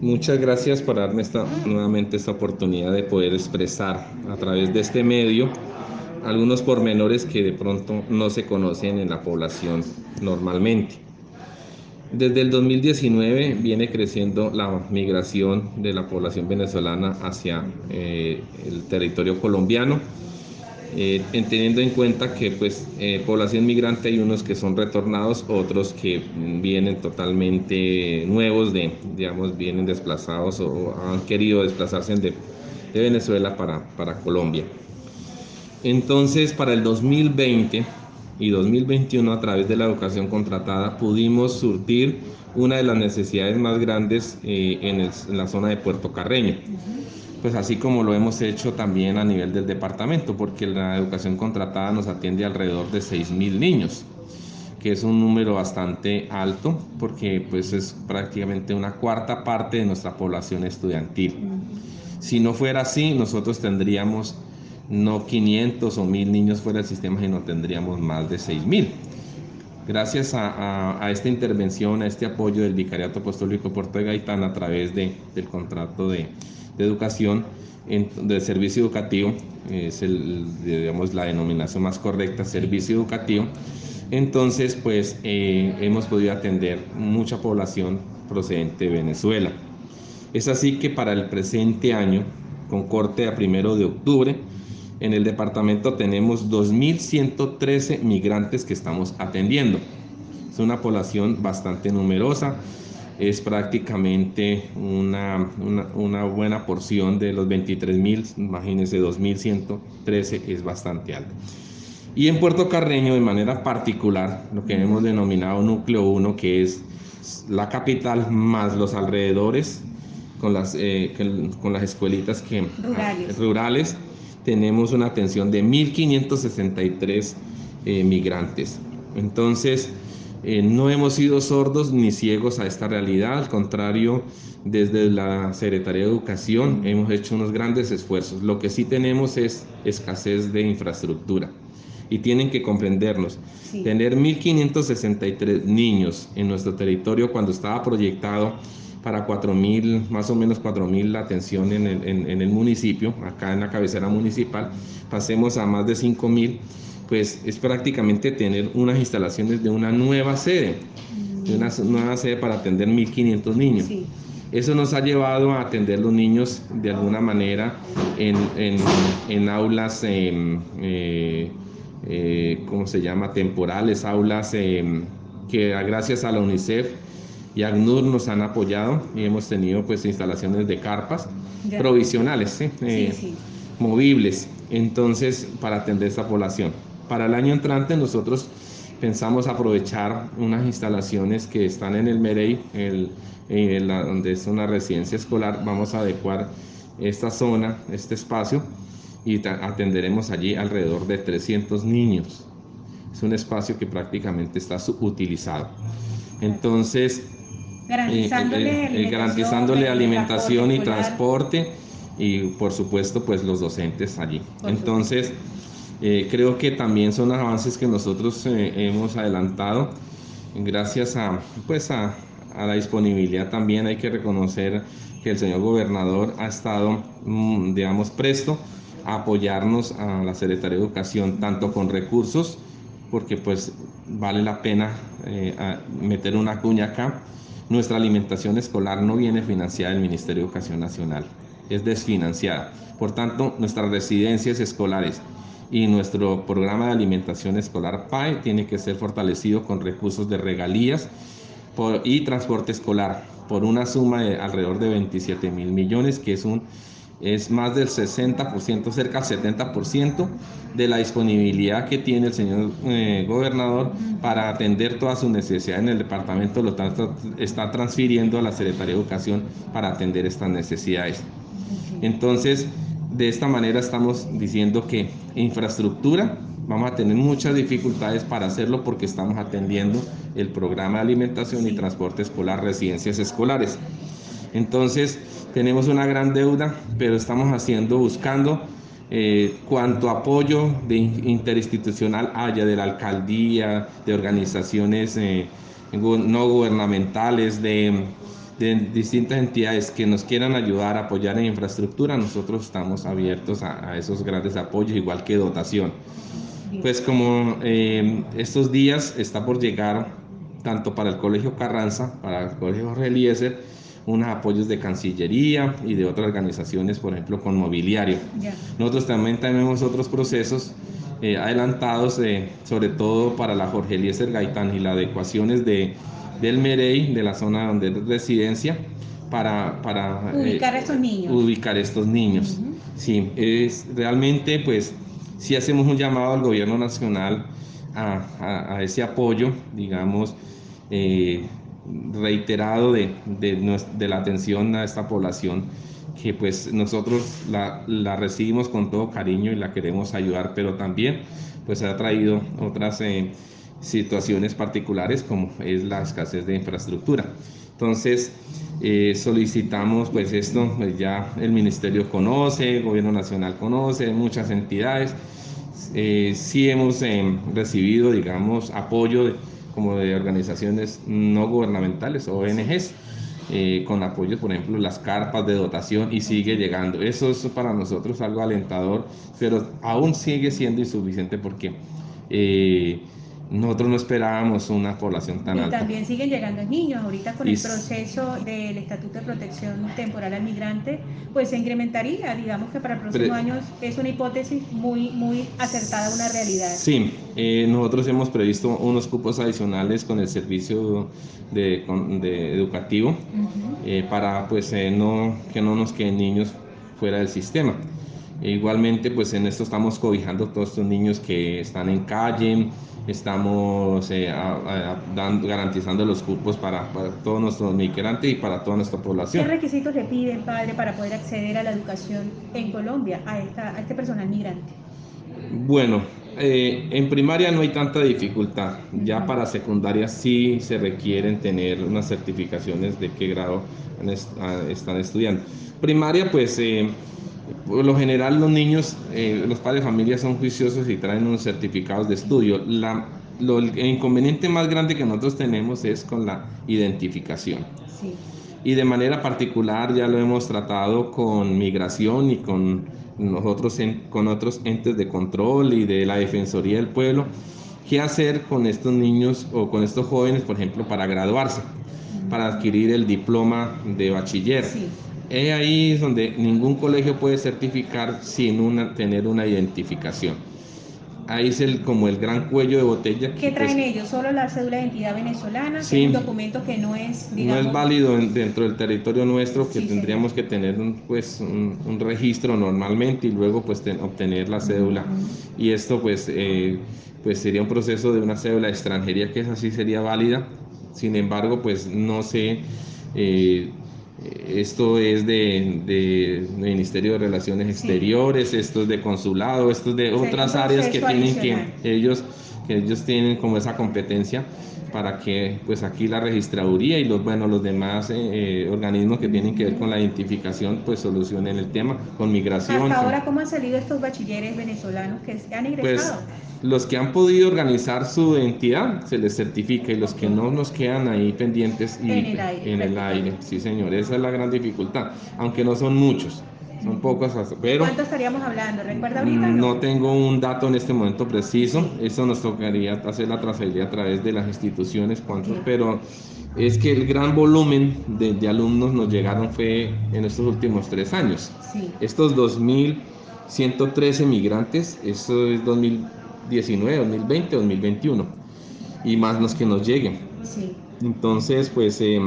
Muchas gracias por darme esta, nuevamente esta oportunidad de poder expresar a través de este medio algunos pormenores que de pronto no se conocen en la población normalmente. Desde el 2019 viene creciendo la migración de la población venezolana hacia eh, el territorio colombiano eh, teniendo en cuenta que pues eh, población migrante hay unos que son retornados, otros que vienen totalmente nuevos, de, digamos, vienen desplazados o han querido desplazarse de, de Venezuela para, para Colombia. Entonces, para el 2020 y 2021, a través de la educación contratada, pudimos surtir una de las necesidades más grandes eh, en, en, la zona de Puerto Carreño pues así como lo hemos hecho también a nivel del departamento, porque la educación contratada nos atiende alrededor de 6.000 niños, que es un número bastante alto, porque pues es prácticamente una cuarta parte de nuestra población estudiantil. Si no fuera así, nosotros tendríamos no 500 o 1000 niños fuera del sistema, sino tendríamos más de 6000. Gracias a, esta intervención, a este apoyo del Vicariato Apostólico Puerto de Gaitán a través de, del contrato de, de educación, en, de servicio educativo, es el, digamos, la denominación más correcta, servicio educativo. Entonces, pues eh, hemos podido atender mucha población procedente de Venezuela. Es así que para el presente año, con corte a primero de octubre, en el departamento tenemos 2.113 migrantes que estamos atendiendo. Es una población bastante numerosa, es prácticamente una, una, buena porción de los 23 mil, imagínense 2.113 es bastante alto. Y en Puerto Carreño, de manera particular, lo que hemos denominado núcleo 1, que es la capital más los alrededores, con las, eh, con las escuelitas que, rurales. rurales, tenemos una atención de 1.563 eh, migrantes. Entonces, eh, no hemos sido sordos ni ciegos a esta realidad, al contrario, desde la Secretaría de Educación hemos hecho unos grandes esfuerzos. Lo que sí tenemos es escasez de infraestructura y tienen que comprendernos. Tener 1.563 niños en nuestro territorio cuando estaba proyectado para 4.000, más o menos 4.000 la atención en el, en el municipio, acá en la cabecera municipal, pasemos a más de 5.000 pues es prácticamente tener unas instalaciones de una nueva sede, de una nueva sede para atender 1.500 niños. Eso nos ha llevado a atender los niños de alguna manera en, en, aulas, em, eh, eh, ¿cómo se llama?, temporales, aulas em, que gracias a la UNICEF y ACNUR nos han apoyado y hemos tenido pues instalaciones de carpas provisionales, eh, movibles, entonces para atender esta población. Para el año entrante nosotros pensamos aprovechar unas instalaciones que están en el Merey, el, donde es una residencia escolar. Vamos a adecuar esta zona, este espacio, y atenderemos allí alrededor de 300 niños. Es un espacio que prácticamente está subutilizado. Entonces, garantizándole, eh, eh, garantizándole alimentación y transporte y por supuesto pues los docentes allí. Entonces, eh, creo que también son avances que nosotros eh, hemos adelantado gracias a, pues a, la disponibilidad también hay que reconocer que el señor gobernador ha estado, mm, digamos, presto a apoyarnos a la Secretaría de Educación, tanto con recursos, porque pues vale la pena eh, meter una cuña acá. Nuestra alimentación escolar no viene financiada del Ministerio de Educación Nacional, es desfinanciada. Por tanto, nuestras residencias escolares y nuestro programa de alimentación escolar PAE tiene que ser fortalecido con recursos de regalías y transporte escolar por una suma de alrededor de 27 mil millones, que es, un, es más del 60%, cerca del 70% de la disponibilidad que tiene el señor eh, gobernador para atender todas sus necesidades en el departamento, lo tanto está transfiriendo a la Secretaría de Educación para atender estas necesidades. Entonces, de esta manera estamos diciendo que infraestructura, vamos a tener muchas dificultades para hacerlo porque estamos atendiendo el programa de alimentación y transporte escolar, residencias escolares. Entonces, tenemos una gran deuda, pero estamos haciendo, buscando eh, cuanto apoyo de interinstitucional haya de la alcaldía, de organizaciones eh, no gubernamentales, de de distintas entidades que nos quieran ayudar a apoyar en infraestructura, nosotros estamos abiertos a, esos grandes apoyos, igual que dotación. Pues como eh, estos días está por llegar tanto para el Colegio Carranza, para el Colegio Jorge Eliezer, unos apoyos de Cancillería y de otras organizaciones, por ejemplo, con mobiliario. Nosotros también tenemos otros procesos eh, adelantados, eh, sobre todo para la Jorge Eliezer Gaitán y las adecuaciones de, del Merey, de la zona donde es residencia, para, para eh, ubicar a estos niños. Ubicar estos niños. Sí, es realmente pues si hacemos un llamado al gobierno nacional a, a, ese apoyo, digamos, reiterado de, de, de, la atención a esta población que pues nosotros la, la, recibimos con todo cariño y la queremos ayudar, pero también pues ha traído otras eh, situaciones particulares como es la escasez de infraestructura. Entonces eh, solicitamos pues esto, pues ya el ministerio conoce, el gobierno nacional conoce, muchas entidades, eh, sí hemos recibido digamos apoyo como de organizaciones no gubernamentales, ONGs, eh, con apoyo, por ejemplo, las carpas de dotación y sigue llegando. Eso es para nosotros algo alentador, pero aún sigue siendo insuficiente porque eh, nosotros no esperábamos una población tan alta. Y también siguen llegando niños. Ahorita con el proceso del Estatuto de Protección Temporal al Migrante, pues se incrementaría. Digamos que para el próximo año es una hipótesis muy, muy acertada una realidad. Sí, eh, nosotros hemos previsto unos cupos adicionales con el servicio de, educativo eh, para pues eh, no, que no nos queden niños fuera del sistema. Igualmente, pues en esto estamos cobijando todos estos niños que están en calle, estamos eh, dando, garantizando los cupos para, para todos nuestros migrantes y para toda nuestra población. ¿Qué requisitos le piden, padre, para poder acceder a la educación en Colombia a, esta, a este personal migrante? Bueno, eh, en primaria no hay tanta dificultad, ya para secundaria sí se requieren tener unas certificaciones de qué grado están estudiando. Primaria, pues eh, por lo general los niños, eh, los padres de familia son juiciosos y traen unos certificados de estudio. La, lo, el inconveniente más grande que nosotros tenemos es con la identificación. Sí. Y de manera particular ya lo hemos tratado con migración y con nosotros con otros entes de control y de la Defensoría del Pueblo. ¿Qué hacer con estos niños o con estos jóvenes, por ejemplo, para graduarse, para adquirir el diploma de bachiller? Sí es ahí donde ningún colegio puede certificar sin una, tener una identificación. Ahí es el, como el gran cuello de botella. ¿Qué traen pues, ellos? ¿Solo la cédula de identidad venezolana? Sí, un documento que no es, digamos... No es válido dentro del territorio nuestro, que tendríamos que tener un, pues, un, registro normalmente y luego pues obtener la cédula. Y esto pues, eh, pues sería un proceso de una cédula de extranjería que así sería válida. Sin embargo, pues no sé... Eh, esto es de, de, Ministerio de Relaciones Exteriores, esto es de consulado, esto es de otras áreas que tienen que ellos, que ellos tienen como esa competencia para que pues aquí la registraduría y los bueno los demás eh, eh, organismos que tienen que ver con la identificación pues solucionen el tema con migración. Hasta ahora cómo han salido estos bachilleres venezolanos que han ingresado. Pues, los que han podido organizar su identidad se les certifica y los que no nos quedan ahí pendientes y en el aire. En el aire. Sí, señor, esa es la gran dificultad, aunque no son muchos. Son pocos, pero... ¿Cuánto estaríamos hablando? ¿Recuerda ahorita? No tengo un dato en este momento preciso. Eso nos tocaría hacer la trazabilidad a través de las instituciones, cuántos, pero es que el gran volumen de, alumnos nos llegaron fue en estos últimos tres años. Sí. Estos 2.113 migrantes, eso es 2019, 2020, 2021, y más los que nos lleguen. Sí. Entonces, pues... Eh,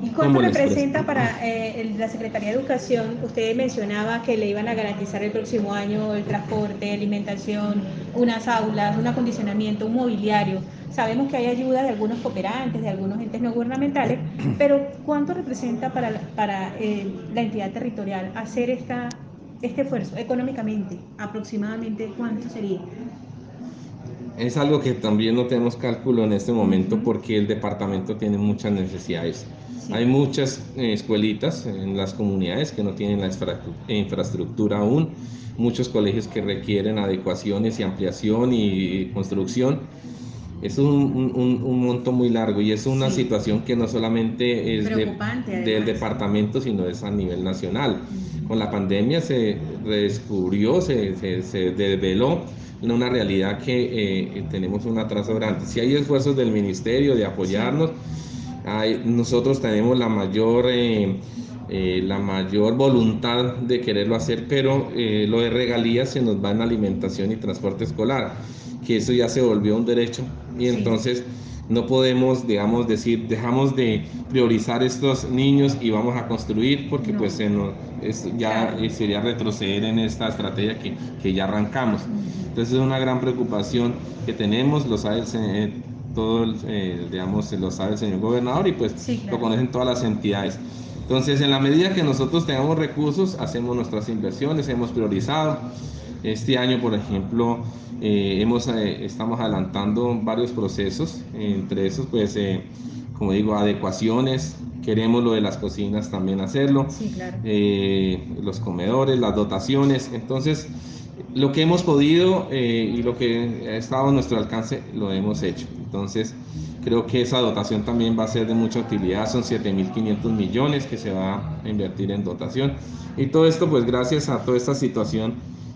¿Y cuánto representa para eh, la Secretaría de Educación? Usted mencionaba que le iban a garantizar el próximo año el transporte, alimentación, unas aulas, un acondicionamiento, un mobiliario. Sabemos que hay ayuda de algunos cooperantes, de algunos entes no gubernamentales, pero ¿cuánto representa para, para eh, la entidad territorial hacer esta, este esfuerzo económicamente? Aproximadamente, ¿cuánto sería? Es algo que también no tenemos cálculo en este momento porque el departamento tiene muchas necesidades. Hay muchas eh, escuelitas en las comunidades que no tienen la infraestructura aún, muchos colegios que requieren adecuaciones y ampliación y construcción. Es un, un, monto muy largo y es una situación que no solamente es del departamento, sino es a nivel nacional. Con la pandemia se redescubrió, se, se, se desveló una realidad que eh, tenemos un atraso grande. Si hay esfuerzos del ministerio de apoyarnos, hay, nosotros tenemos la mayor... Eh, eh, la mayor voluntad de quererlo hacer, pero lo de regalías se nos va en alimentación y transporte escolar que eso ya se volvió un derecho y entonces no podemos, digamos, decir, dejamos de priorizar estos niños y vamos a construir porque pues ya sería retroceder en esta estrategia que, que, ya arrancamos. Entonces es una gran preocupación que tenemos, lo sabe el, todo, eh, digamos, lo sabe el señor gobernador y pues lo conocen todas las entidades. Entonces, en la medida que nosotros tengamos recursos, hacemos nuestras inversiones, hemos priorizado. Este año, por ejemplo, eh, hemos, eh, estamos adelantando varios procesos, entre esos, pues, eh, como digo, adecuaciones, queremos lo de las cocinas también hacerlo, sí, claro. los comedores, las dotaciones, entonces, lo que hemos podido y lo que ha estado a nuestro alcance, lo hemos hecho. Entonces, creo que esa dotación también va a ser de mucha utilidad, son 7.500 millones que se va a invertir en dotación. Y todo esto, pues gracias a toda esta situación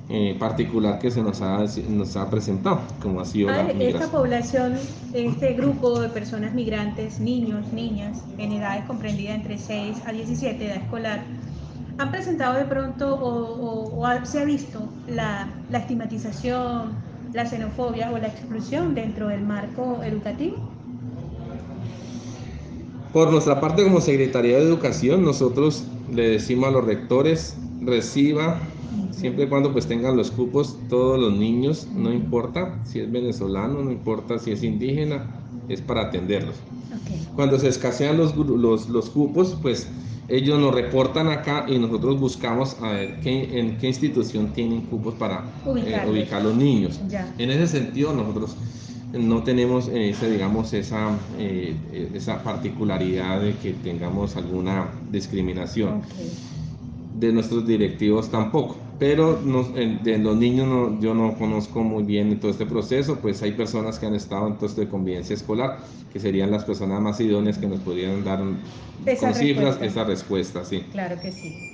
eh, particular que se nos ha, nos ha presentado, como ha sido la Esta población, este grupo de personas migrantes, niños, niñas, en edades comprendidas entre 6 a 17, edad escolar, ¿han presentado de pronto o, se ha visto la, la estigmatización, la xenofobia o la exclusión dentro del marco educativo? Por nuestra parte, como Secretaría de Educación, nosotros le decimos a los rectores, reciba siempre y cuando pues tengan los cupos todos los niños, no importa si es venezolano, no importa si es indígena, es para atenderlos. Cuando se escasean los, los, los, cupos, pues ellos nos reportan acá y nosotros buscamos a ver qué, en qué institución tienen cupos para eh, ubicar los niños. En ese sentido, nosotros no tenemos ese, digamos, esa, eh, esa particularidad de que tengamos alguna discriminación. De nuestros directivos tampoco pero de los niños yo no conozco muy bien todo este proceso, pues hay personas que han estado en todo esto de convivencia escolar, que serían las personas más idóneas que nos pudieran dar con cifras esa respuesta, sí. Claro que sí.